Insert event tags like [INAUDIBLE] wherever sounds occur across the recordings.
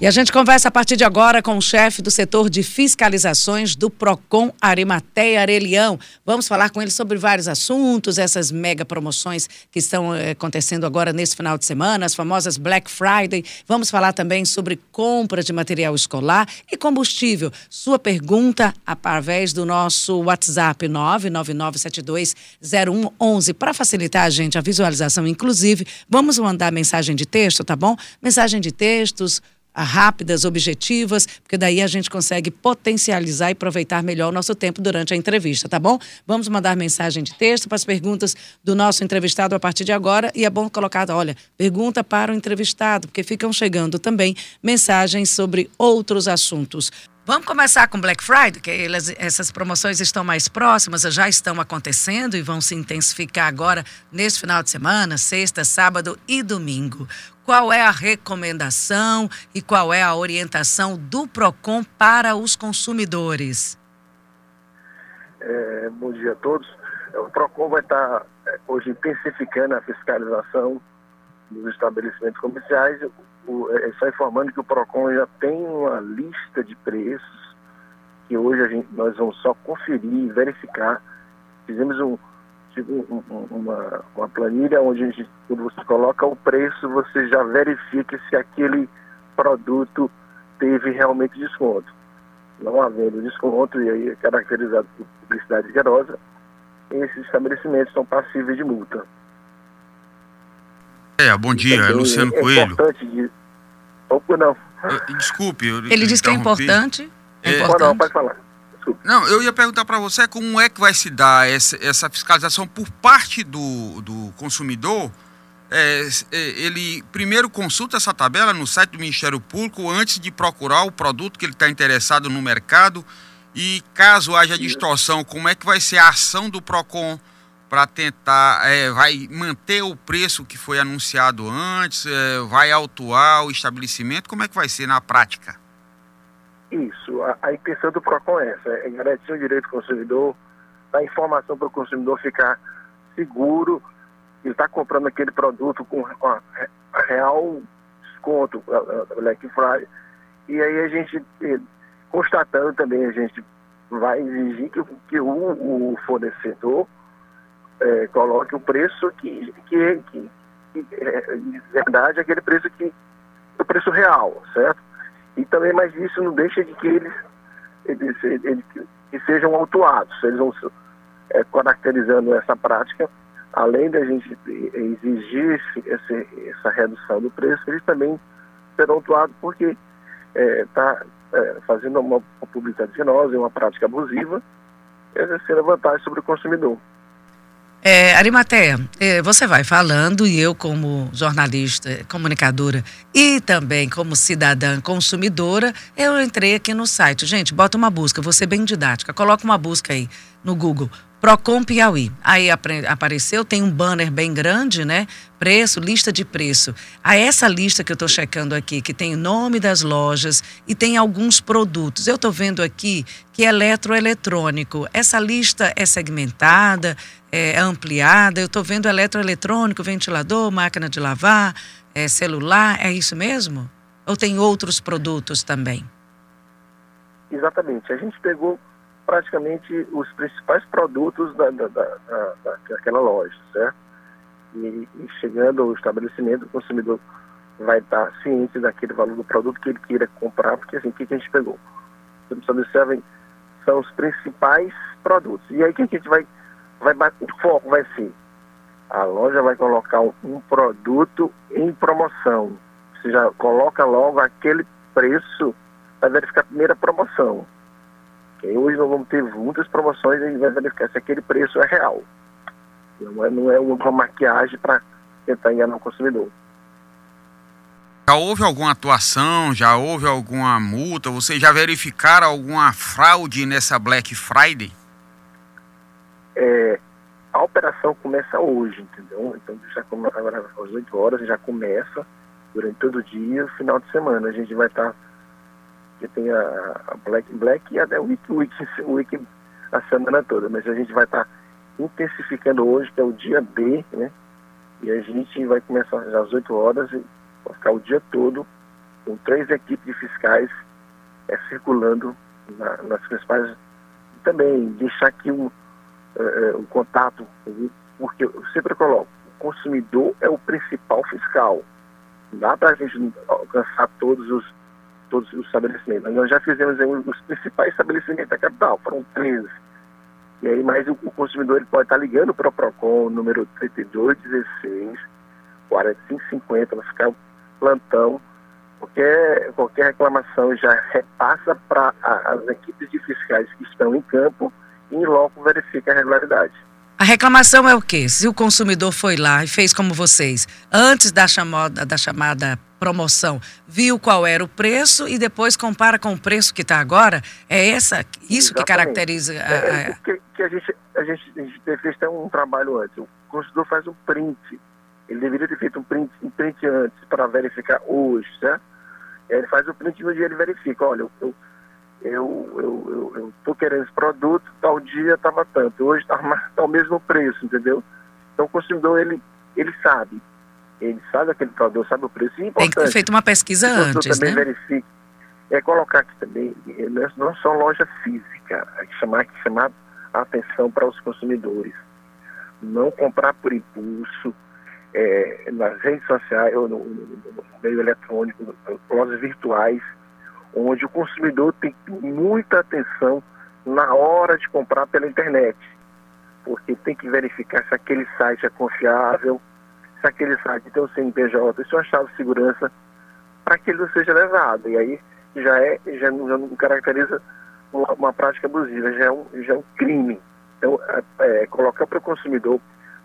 E a gente conversa a partir de agora com o chefe do setor de fiscalizações do PROCON Arimateia Arelião. Vamos falar com ele sobre vários assuntos, essas mega promoções que estão eh, acontecendo agora nesse final de semana, as famosas Black Friday. Vamos falar também sobre compra de material escolar e combustível. Sua pergunta através do nosso WhatsApp 999720111. Para facilitar a gente a visualização, inclusive, vamos mandar mensagem de texto, tá bom? Mensagem de textos rápidas, objetivas, porque daí a gente consegue potencializar e aproveitar melhor o nosso tempo durante a entrevista, tá bom? Vamos mandar mensagem de texto para as perguntas do nosso entrevistado a partir de agora e é bom colocar, olha, pergunta para o entrevistado, porque ficam chegando também mensagens sobre outros assuntos. Vamos começar com Black Friday, que elas, essas promoções estão mais próximas, já estão acontecendo e vão se intensificar agora nesse final de semana, sexta, sábado e domingo. Qual é a recomendação e qual é a orientação do PROCON para os consumidores? É, bom dia a todos. É, o PROCON vai estar é, hoje intensificando a fiscalização dos estabelecimentos comerciais o, é, só informando que o PROCON já tem uma lista de preços que hoje a gente, nós vamos só conferir e verificar. Fizemos um, tipo, um, uma, uma planilha onde a gente, quando você coloca o preço, você já verifica se aquele produto teve realmente desconto. Não havendo desconto, e aí é caracterizado por publicidade generosa, esses estabelecimentos são passíveis de multa. É, bom dia, é Luciano é Coelho. Importante Opa, não. Desculpe. Ele disse que é importante. É, é importante. Não, pode falar. Desculpe. Não, eu ia perguntar para você como é que vai se dar essa, essa fiscalização por parte do, do consumidor. É, é, ele primeiro consulta essa tabela no site do Ministério Público antes de procurar o produto que ele está interessado no mercado. E caso haja distorção, como é que vai ser a ação do PROCON para tentar, é, vai manter o preço que foi anunciado antes, é, vai autuar o estabelecimento, como é que vai ser na prática? Isso, a, a intenção do PROCON é essa, é garantir o direito do consumidor, dar informação para o consumidor ficar seguro, ele está comprando aquele produto com, real desconto, Black Friday, e aí a gente, eh, constatando também, a gente vai exigir que, que o, o fornecedor é, coloque o preço que, que, que, que é, de verdade, aquele preço que o preço real, certo? E também, mas isso não deixa de que eles, eles, eles que sejam autuados, eles vão é, caracterizando essa prática, além da gente exigir esse, essa redução do preço, eles também serão autuados porque está é, é, fazendo uma, publicidade enganosa, uma prática abusiva, exercendo vantagem sobre o consumidor. É, Arimateia, é, você vai falando e eu, como jornalista, comunicadora e também como cidadã consumidora, eu entrei aqui no site. Gente, bota uma busca, ser bem didática. Coloca uma busca aí no Google. Procon Piauí. Aí apareceu, tem um banner bem grande, né? Preço, lista de preço. A essa lista que eu estou checando aqui, que tem o nome das lojas e tem alguns produtos. Eu estou vendo aqui que é eletroeletrônico. Essa lista é segmentada, é ampliada. Eu estou vendo eletroeletrônico, ventilador, máquina de lavar, é celular. É isso mesmo? Ou tem outros produtos também? Exatamente. A gente pegou praticamente os principais produtos da, da, da, daquela loja, certo? E, e, chegando ao estabelecimento, o consumidor vai estar ciente daquele valor do produto que ele queira comprar, porque assim, o que, a gente pegou? Os observem, são os principais produtos. E aí o que a gente vai, vai o foco vai ser, a loja vai colocar um, produto em promoção. Você já coloca logo aquele preço, vai verificar a primeira promoção hoje nós vamos ter muitas promoções e vai verificar se aquele preço é real. Não é, não é uma maquiagem para tentar enganar o consumidor. Já houve alguma atuação? Já houve alguma multa? Vocês já verificaram alguma fraude nessa Black Friday? É, a operação começa hoje, entendeu? Então já começa agora às 8 horas, já começa durante todo o dia, final de semana. A gente vai estar tá que tem a, a Black Black e até o Wiki, Wiki, Wiki a semana toda, mas a gente vai estar tá intensificando hoje, que é o dia B, né? E a gente vai começar às 8 horas e vai ficar o dia todo com três equipes de fiscais é, circulando na, nas principais. Também deixar aqui um, é, um contato, porque eu sempre coloco, o consumidor é o principal fiscal. Não dá para a gente alcançar todos os, todos os estabelecimentos. Nós já fizemos os principais estabelecimentos da capital, foram 13. E aí, mais o, o consumidor ele pode estar ligando para o PROCON, número 3216, 4550, vai ficar plantão, qualquer, qualquer reclamação já repassa para as equipes de fiscais que estão em campo e em loco verifica a regularidade. A reclamação é o quê? Se o consumidor foi lá e fez como vocês, antes da chamada, da chamada promoção, viu qual era o preço e depois compara com o preço que está agora, é essa, isso Exatamente. que caracteriza a, a... É, que, que a, gente, a, gente, a gente fez um trabalho antes. O consumidor faz um print. Ele deveria ter feito um print, um print antes para verificar hoje, certo? Ele faz o print no dia ele verifica, olha, eu, eu eu eu eu estou querendo esse produto, tal dia estava tanto, hoje está tá o mesmo preço, entendeu? Então o consumidor ele ele sabe, ele sabe aquele produto, sabe o preço. E Tem que ter feito uma pesquisa antes, também né? verifique. É colocar aqui também, não é só loja física, é chamar, chamar a atenção para os consumidores. Não comprar por impulso, é, nas redes sociais, ou no, no meio eletrônico, lojas virtuais, onde o consumidor tem muita atenção na hora de comprar pela internet, porque tem que verificar se aquele site é confiável, se aquele site tem o CNPJ, isso é uma chave de segurança para que ele não seja levado. E aí já é, já, já não caracteriza uma, uma, prática abusiva, já é um, já é um crime. Então, é, é, colocar para o consumidor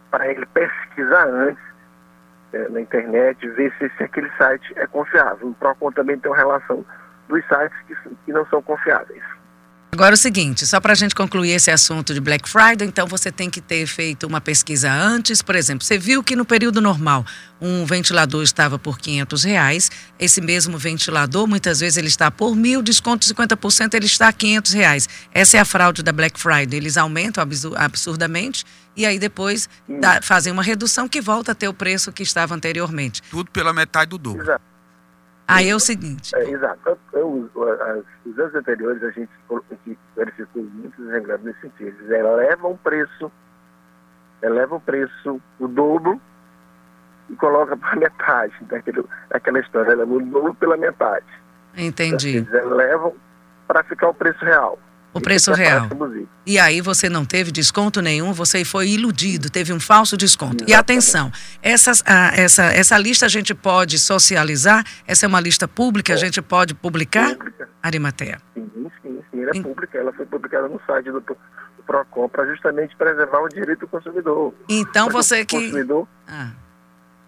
para ele pesquisar antes é, na internet, ver se, se aquele site é confiável. O PROCON também tem uma relação dos sites que, que não são confiáveis. Agora o seguinte, só para a gente concluir esse assunto de Black Friday, então você tem que ter feito uma pesquisa antes, por exemplo, você viu que no período normal um ventilador estava por 500 reais, esse mesmo ventilador muitas vezes ele está por mil, desconto 50%, ele está a 500 reais. Essa é a fraude da Black Friday, eles aumentam absurdamente e aí depois dá, fazem uma redução que volta a ter o preço que estava anteriormente. Tudo pela metade do dobro. Exato. Aí é o seguinte. É, exato. Eu, as, os anos anteriores a gente, verificou muitos irregularidades nesse sentido. Eles elevam o preço, elevam o preço o dobro e coloca para [LAUGHS] metade daquele, daquela história. Ela o dobro pela metade. Entendi. Então, eles elevam para ficar o preço real. O preço real. E aí você não teve desconto nenhum, você foi iludido, teve um falso desconto. Exatamente. E atenção, essas, ah, essa, essa lista a gente pode socializar? Essa é uma lista pública, é. a gente pode publicar? Pública. Arimatea. Sim, sim, sim, ela é pública, ela foi publicada no site do, do PROCON para justamente preservar o direito do consumidor. Então você que... Consumidor... Ah.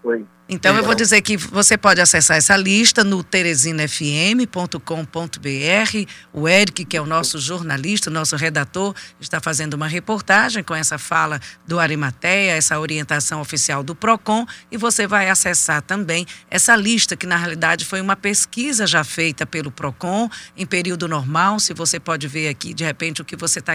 Oi. Então eu vou dizer que você pode acessar essa lista no teresinafm.com.br. O Eric, que é o nosso jornalista, o nosso redator, está fazendo uma reportagem com essa fala do Arimateia, essa orientação oficial do Procon, e você vai acessar também essa lista que na realidade foi uma pesquisa já feita pelo Procon em período normal. Se você pode ver aqui de repente o que você está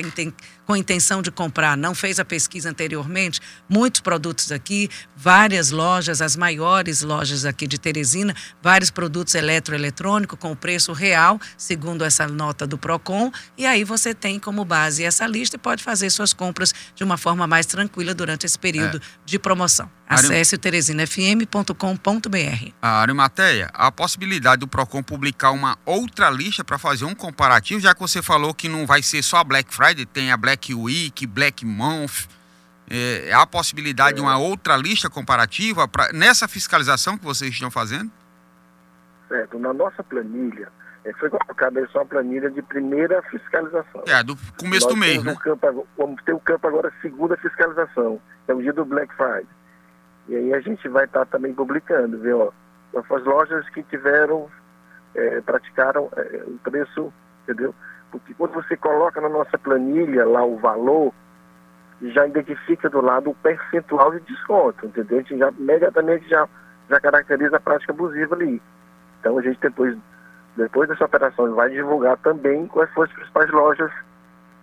com intenção de comprar, não fez a pesquisa anteriormente, muitos produtos aqui, várias lojas, as maiores maiores lojas aqui de Teresina, vários produtos eletroeletrônicos com preço real, segundo essa nota do Procon, e aí você tem como base essa lista e pode fazer suas compras de uma forma mais tranquila durante esse período é. de promoção. Acesse o teresinafm.com.br. A Arimateia, a possibilidade do Procon publicar uma outra lista para fazer um comparativo, já que você falou que não vai ser só a Black Friday, tem a Black Week, Black Month, é, há possibilidade de uma outra lista comparativa pra, nessa fiscalização que vocês estão fazendo? Certo. Na nossa planilha, é, foi colocada só a planilha de primeira fiscalização. É, do começo Nós do mês, né? Um campo, vamos ter o um campo agora, segunda fiscalização, é o dia do Black Friday. E aí a gente vai estar tá também publicando, viu? As lojas que tiveram, é, praticaram é, o preço, entendeu? Porque quando você coloca na nossa planilha lá o valor, já identifica do lado o percentual de desconto, entendeu? A gente já imediatamente já, já caracteriza a prática abusiva ali. Então a gente depois, depois dessa operação vai divulgar também quais foram as principais lojas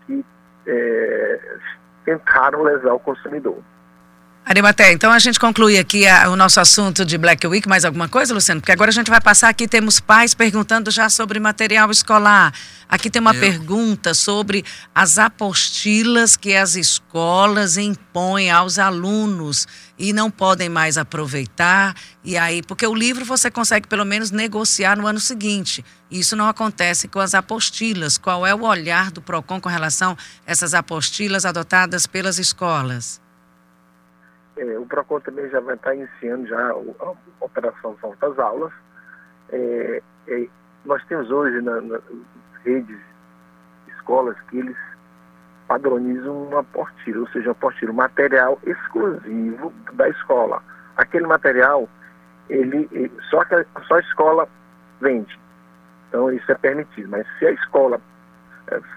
que é, tentaram lesar o consumidor. Arimaté, então a gente conclui aqui a, o nosso assunto de Black Week. Mais alguma coisa, Luciano? Porque agora a gente vai passar aqui, temos pais perguntando já sobre material escolar. Aqui tem uma Eu... pergunta sobre as apostilas que as escolas impõem aos alunos e não podem mais aproveitar. E aí, porque o livro você consegue pelo menos negociar no ano seguinte. Isso não acontece com as apostilas. Qual é o olhar do PROCON com relação a essas apostilas adotadas pelas escolas? É, o PROCON também já vai estar iniciando já a, a operação Volta às Aulas. É, é, nós temos hoje na, nas redes, escolas, que eles padronizam uma apostila, ou seja, uma apostila, material exclusivo da escola. Aquele material, ele, ele só, que, só a escola vende. Então isso é permitido. Mas se a escola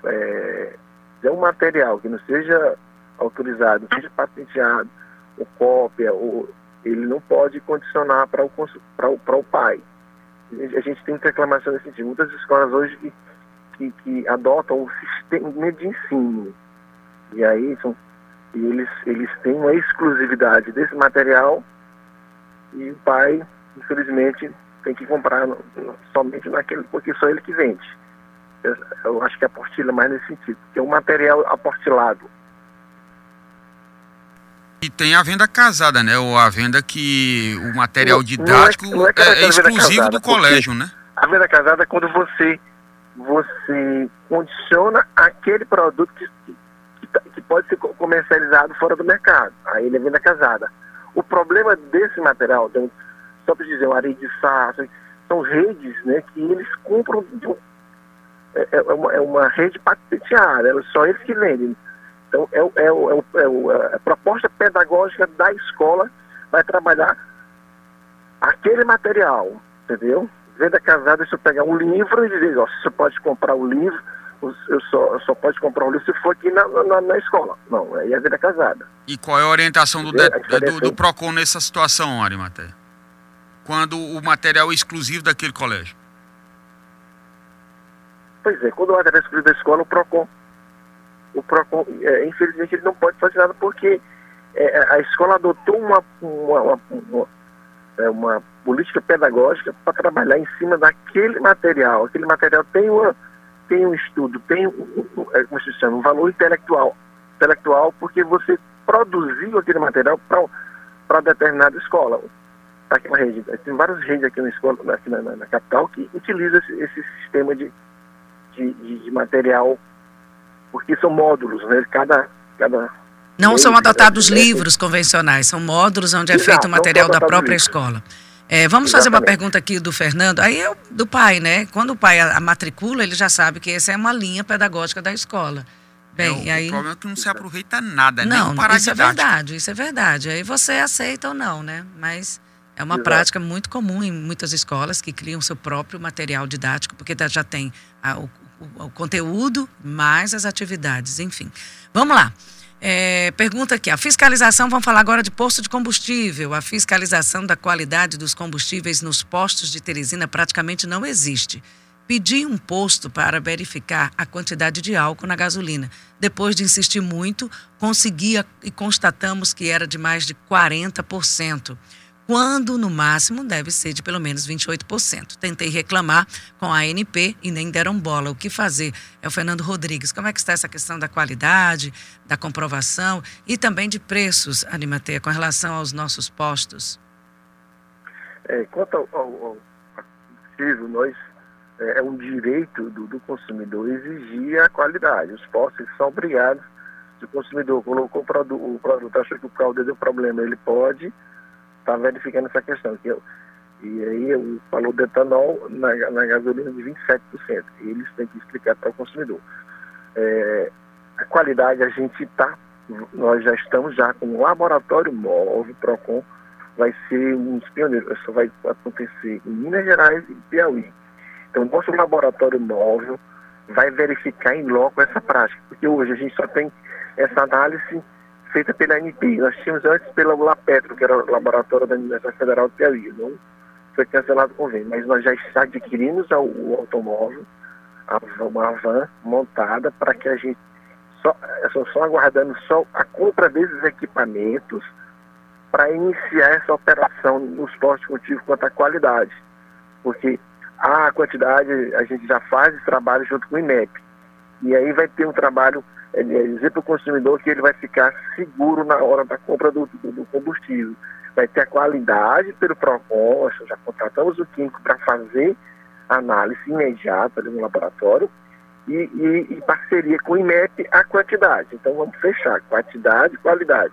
é, é um material que não seja autorizado, não seja patenteado, ou cópia, ou, ele não pode condicionar para o, o pai. A gente tem reclamação nesse sentido. Muitas escolas hoje que, que, que adotam o sistema de ensino. E aí são, e eles, eles têm uma exclusividade desse material e o pai, infelizmente, tem que comprar no, no, somente naquele, porque só ele que vende. Eu, eu acho que a apostila é mais nesse sentido, que é um material apostilado. Tem a venda casada, né? Ou a venda que o material didático não é, não é, é exclusivo casada, do colégio, né? A venda casada é quando você, você condiciona aquele produto que, que, que pode ser comercializado fora do mercado. Aí ele é venda casada. O problema desse material, só para dizer, uma areia de sá, são redes né, que eles compram. É, é, uma, é uma rede patenteada, só eles que vendem. Então, é, é, é, é, a proposta pedagógica da escola vai trabalhar aquele material, entendeu? Venda casada, se eu pegar um livro e dizer, ó, você pode comprar o livro, eu só, eu só pode comprar o livro se for aqui na, na, na escola. Não, aí é venda casada. E qual é a orientação do, de, do, do, PROCON nessa situação, Arimaté? Quando o material é exclusivo daquele colégio? Pois é, quando o material é exclusivo da escola, o PROCON o é, infelizmente, ele não pode fazer nada porque é, a escola adotou uma, uma, uma, uma, é, política pedagógica para trabalhar em cima daquele material. Aquele material tem, uma, tem um estudo, tem um, é, como se chama, um valor intelectual, intelectual porque você produziu aquele material para determinada escola. Tá aqui rede, tem várias redes aqui na escola, aqui na, na, na capital, que utilizam esse, esse sistema de, de, de material porque são módulos, né? Cada, cada não são adotados livros convencionais, são módulos onde é Exato, feito o material da própria livros. escola. É, vamos Exatamente. fazer uma pergunta aqui do Fernando. Aí é do pai, né? Quando o pai a, a matricula, ele já sabe que essa é uma linha pedagógica da escola. Bem, é, o, aí... o problema é que não se aproveita nada, não, nem isso é verdade, isso é verdade. Aí você aceita ou não, né? Mas é uma Exato. prática muito comum em muitas escolas que criam seu próprio material didático, porque já tem a, o o, conteúdo, mais as atividades, enfim. Vamos lá. É, pergunta aqui, a fiscalização, vamos falar agora de posto de combustível. A fiscalização da qualidade dos combustíveis nos postos de Teresina praticamente não existe. Pedi um posto para verificar a quantidade de álcool na gasolina. Depois de insistir muito, conseguia e constatamos que era de mais de 40% quando no máximo deve ser de pelo menos 28%. Tentei reclamar com a ANP e nem deram bola. O que fazer? É o Fernando Rodrigues. Como é que está essa questão da qualidade, da comprovação e também de preços, Animateia, com relação aos nossos postos? É, quanto ao, ao, ao nós é, é, um direito do, do, consumidor exigir a qualidade. Os postos são obrigados. Se o consumidor colocou o produto, o produto achou que o caldo deu problema, ele pode está verificando essa questão. Que eu, e aí o valor do etanol na, na gasolina de 27%. E eles têm que explicar para o consumidor. É, a qualidade a gente está, nós já estamos já com um laboratório móvel, PROCON, vai ser um dos pioneiros, isso vai acontecer em Minas Gerais e Piauí. Então, nosso laboratório móvel vai verificar em loco essa prática, porque hoje a gente só tem essa análise feita pela ANP. Nós tínhamos antes pela LAPetro, que era o laboratório da Universidade Federal de Piauí. Não foi cancelado o convênio, mas nós já adquirimos o automóvel, uma van montada para que a gente só, só, só aguardando só a compra desses equipamentos para iniciar essa operação nos postos cultivos quanto à qualidade. Porque a quantidade, a gente já faz esse trabalho junto com o IMEP. E aí vai ter um trabalho, é, dizer para o consumidor que ele vai ficar seguro na hora da compra do, do, do combustível. Vai ter a qualidade pelo PROCON, já contratamos o químico para fazer análise imediata no laboratório e, e, e, parceria com o IMEP a quantidade. Então vamos fechar quantidade e qualidade.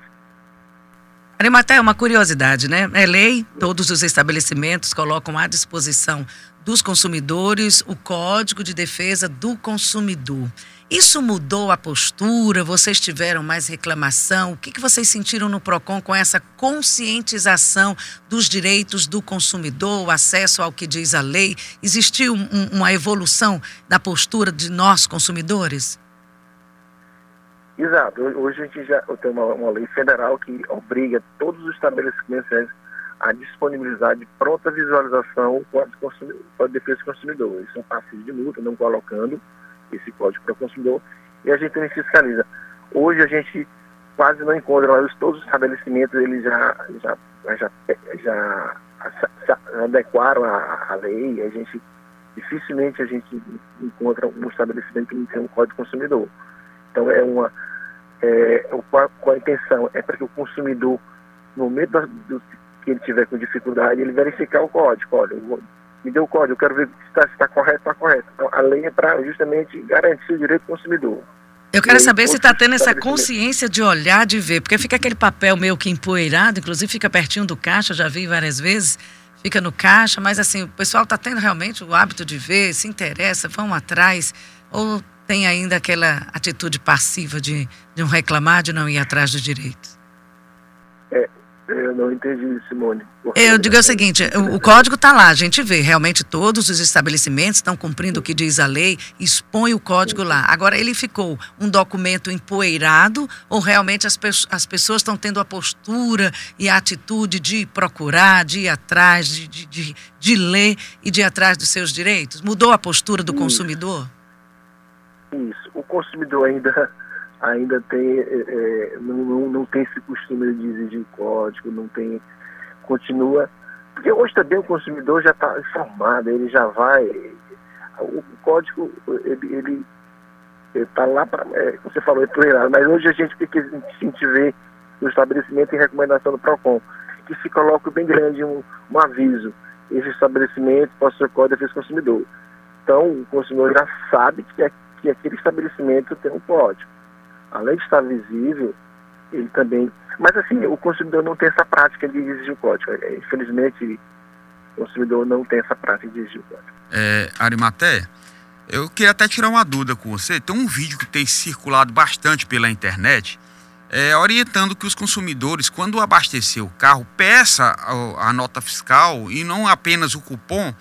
Arimaté, uma curiosidade, né? É lei, todos os estabelecimentos colocam à disposição dos consumidores o Código de Defesa do Consumidor. Isso mudou a postura? Vocês tiveram mais reclamação? O que, vocês sentiram no PROCON com essa conscientização dos direitos do consumidor, o acesso ao que diz a lei? Existiu um, uma evolução da postura de nós, consumidores? Exato. Hoje a gente já tem uma, uma lei federal que obriga todos os estabelecimentos a disponibilizar de pronta visualização o Código de Defesa do Consumidor. Eles são passivos de multa, não colocando esse código para o consumidor, e a gente também fiscaliza. Hoje a gente quase não encontra, mas todos os estabelecimentos eles já, já, já, já, já adequaram a, a lei, a gente dificilmente a gente encontra um estabelecimento que não tem um código consumidor. Então é uma é, qual, qual a intenção? É para que o consumidor, no momento do, do, que ele tiver com dificuldade, ele verificar o código. Olha, me deu o código, eu quero ver se está tá correto, está correto. Então, a lei é para justamente garantir o direito do consumidor. Eu quero saber se está tendo essa consciência de olhar, de ver, porque fica aquele papel meio que empoeirado, inclusive fica pertinho do caixa, já vi várias vezes, fica no caixa, mas assim, o pessoal está tendo realmente o hábito de ver, se interessa, vão atrás, ou tem ainda aquela atitude passiva de, de não reclamar, de não ir atrás dos direitos? É, eu não entendi, Simone. Eu digo o seguinte: o, o código está lá, a gente vê, realmente todos os estabelecimentos estão cumprindo o que diz a lei, expõe o código lá. Agora, ele ficou um documento empoeirado ou realmente as, pe as pessoas estão tendo a postura e a atitude de procurar, de ir atrás, de, de, de, de ler e de ir atrás dos seus direitos? Mudou a postura do Isso. consumidor? Isso. O consumidor ainda [LAUGHS] ainda tem, é, é, não, não, não, tem esse costume de exigir código, não tem, continua, porque hoje também o consumidor já está informado, ele já vai, o, código, ele está lá para, é, você falou, é plural, mas hoje a gente, o que vê no estabelecimento em recomendação do PROCON, que se coloca bem grande um, um aviso, esse estabelecimento possui código de consumidor. Então, o consumidor já sabe que, é, que aquele estabelecimento tem um código além de estar visível, ele também. Mas assim, o consumidor não tem essa prática de exigir o código. É, infelizmente, o consumidor não tem essa prática de exigir o código. É, Arimaté, eu queria até tirar uma dúvida com você. Tem um vídeo que tem circulado bastante pela internet. É, orientando que os consumidores, quando abastecer o carro, peça a, a nota fiscal e não apenas o cupom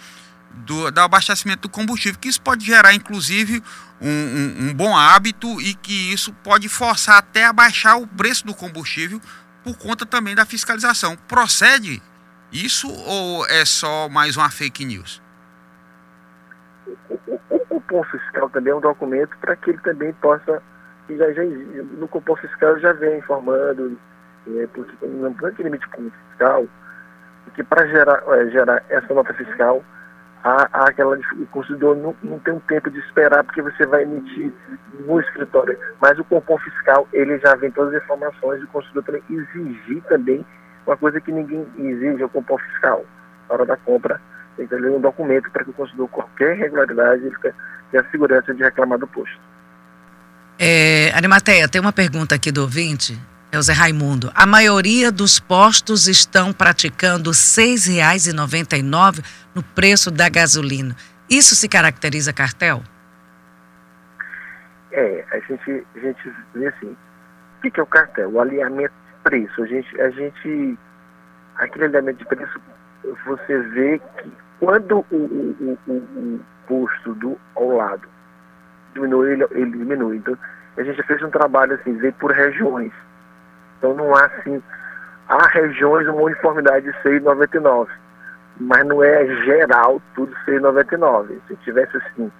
do, do abastecimento do combustível, que isso pode gerar, inclusive, um, um, um, bom hábito e que isso pode forçar até a baixar o preço do combustível por conta também da fiscalização. Procede isso ou é só mais uma fake news? O, cupom fiscal também é um documento para que ele também possa, já, já, no cupom fiscal já vem informando, é, porque não tem aquele limite fiscal, que para gerar, é, gerar essa nota fiscal há, há aquela, o consumidor não, não tem um tempo de esperar porque você vai emitir no escritório. Mas o cupom fiscal, ele já vem todas as informações e o consumidor também exigir também uma coisa que ninguém exige, é o cupom fiscal. Na hora da compra, tem que ter um documento para que o consumidor, qualquer irregularidade, ele tenha a segurança de reclamar do posto. É, Arimateia, tem uma pergunta aqui do ouvinte é o Zé Raimundo. A maioria dos postos estão praticando R$ 6,99 no preço da gasolina. Isso se caracteriza cartel? É, a gente, a gente vê assim, o que é o cartel? O alinhamento de preço. A gente, a gente, aquele alinhamento de preço, você vê que quando o, o, o, o posto do ao lado diminui, ele, ele diminui. Então, a gente fez um trabalho assim, ver por regiões. Então não há assim, há regiões uma uniformidade de 6,99, mas não é geral tudo 6,99. Se tivesse assim,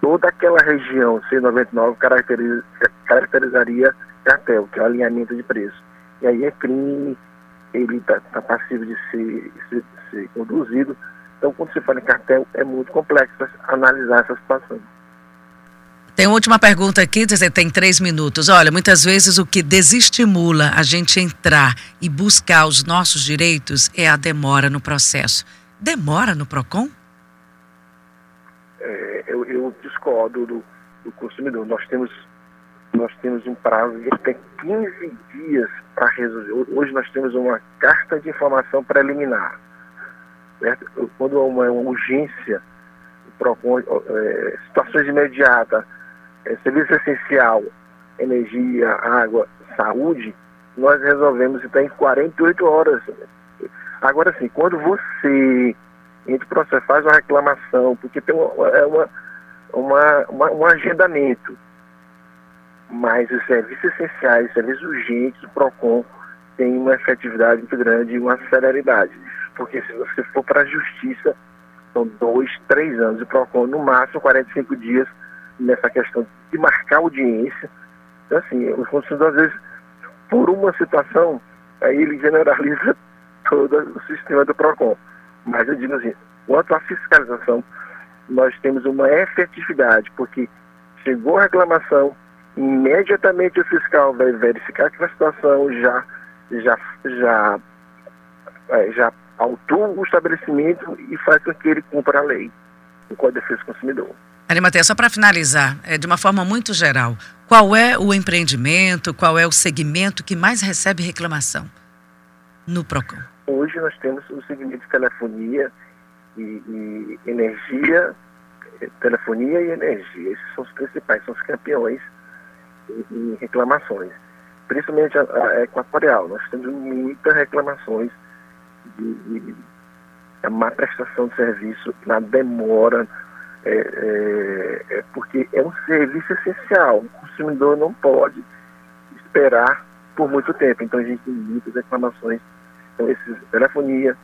toda aquela região 6,99 caracteriza, caracterizaria cartel, que é o alinhamento de preço. E aí é crime, ele está tá passível de ser, ser, ser conduzido. Então, quando você fala em cartel, é muito complexo analisar essa situação. Tem uma última pergunta aqui, você tem três minutos. Olha, muitas vezes o que desestimula a gente entrar e buscar os nossos direitos é a demora no processo. Demora no PROCON? É, eu, eu, discordo do, do, consumidor. Nós temos, nós temos um prazo de até 15 dias para resolver. Hoje nós temos uma carta de informação preliminar. Certo? Quando há uma, uma urgência, PROCON, é, situações imediatas, é, serviço essencial, energia, água, saúde, nós resolvemos então em 48 horas. Agora sim, quando você entre processo, faz uma reclamação, porque tem uma, é uma, uma, uma, um agendamento, mas os serviços essenciais, os serviços urgentes, o PROCON tem uma efetividade muito grande e uma celeridade. Porque se você for para a justiça, são dois, três anos, o PROCON no máximo 45 dias nessa questão de marcar audiência. Então, assim, os consumidores, às vezes, por uma situação, aí ele generaliza [LAUGHS] todo o sistema do PROCON. Mas eu digo assim, quanto à fiscalização, nós temos uma efetividade, porque chegou a reclamação, imediatamente o fiscal vai verificar aquela situação, já, já, já, é, já autua o estabelecimento e faz com que ele cumpra a lei, o Código de Defesa do Consumidor. Arimateia, só para finalizar, é, de uma forma muito geral, qual é o empreendimento, qual é o segmento que mais recebe reclamação no PROCON? Hoje nós temos o segmento de telefonia e, e energia, telefonia e energia. Esses são os principais, são os campeões em, reclamações. Principalmente a, a, equatorial. Nós temos muitas reclamações de, de, de má prestação de serviço, na demora, é, é, é, porque é um serviço essencial. O consumidor não pode esperar por muito tempo. Então a gente tem muitas reclamações. Então esses telefonia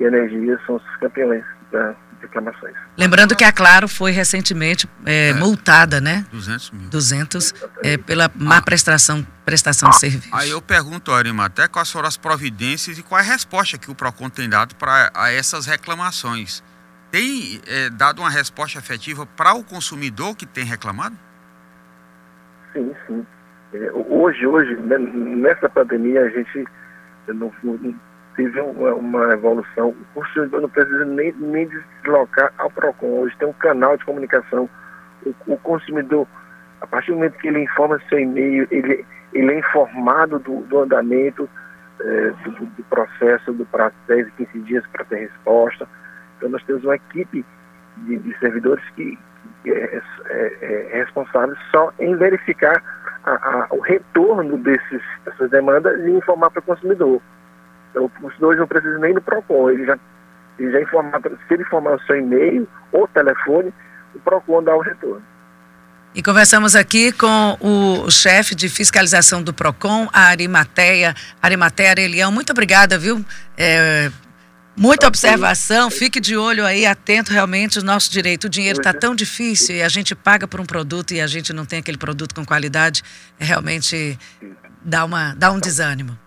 e energia são os campeões da reclamações. Lembrando que a Claro foi recentemente é, é, multada, né? 200 mil. 200 é, pela má prestação, prestação de serviço. Aí eu pergunto, Arima, até quais foram as providências e qual é a resposta que o PROCON tem dado para essas reclamações? Tem é, dado uma resposta efetiva para o consumidor que tem reclamado? Sim, sim. É, hoje, hoje, né, nessa pandemia, a gente não, não teve uma, uma, evolução. O consumidor não precisa nem, nem deslocar ao PROCON. Hoje tem um canal de comunicação. O, o consumidor, a partir do momento que ele informa seu e-mail, ele, ele é informado do, do andamento é, do, do, processo, do prazo de 10 e 15 dias para ter resposta. Então nós temos uma equipe de, de servidores que, que é, é, é, responsável só em verificar a, a, o retorno desses, dessas demandas e informar para o consumidor. Então o consumidor não precisa nem do PROCON, ele já, ele já informar, se ele informar o seu e-mail ou telefone, o PROCON dá o retorno. E conversamos aqui com o chefe de fiscalização do PROCON, a Arimateia, Arimateia Arelião. Muito obrigada, viu, é, Muita observação, fique de olho aí, atento realmente ao nosso direito. O dinheiro está tão difícil e a gente paga por um produto e a gente não tem aquele produto com qualidade, realmente dá, uma, dá um desânimo.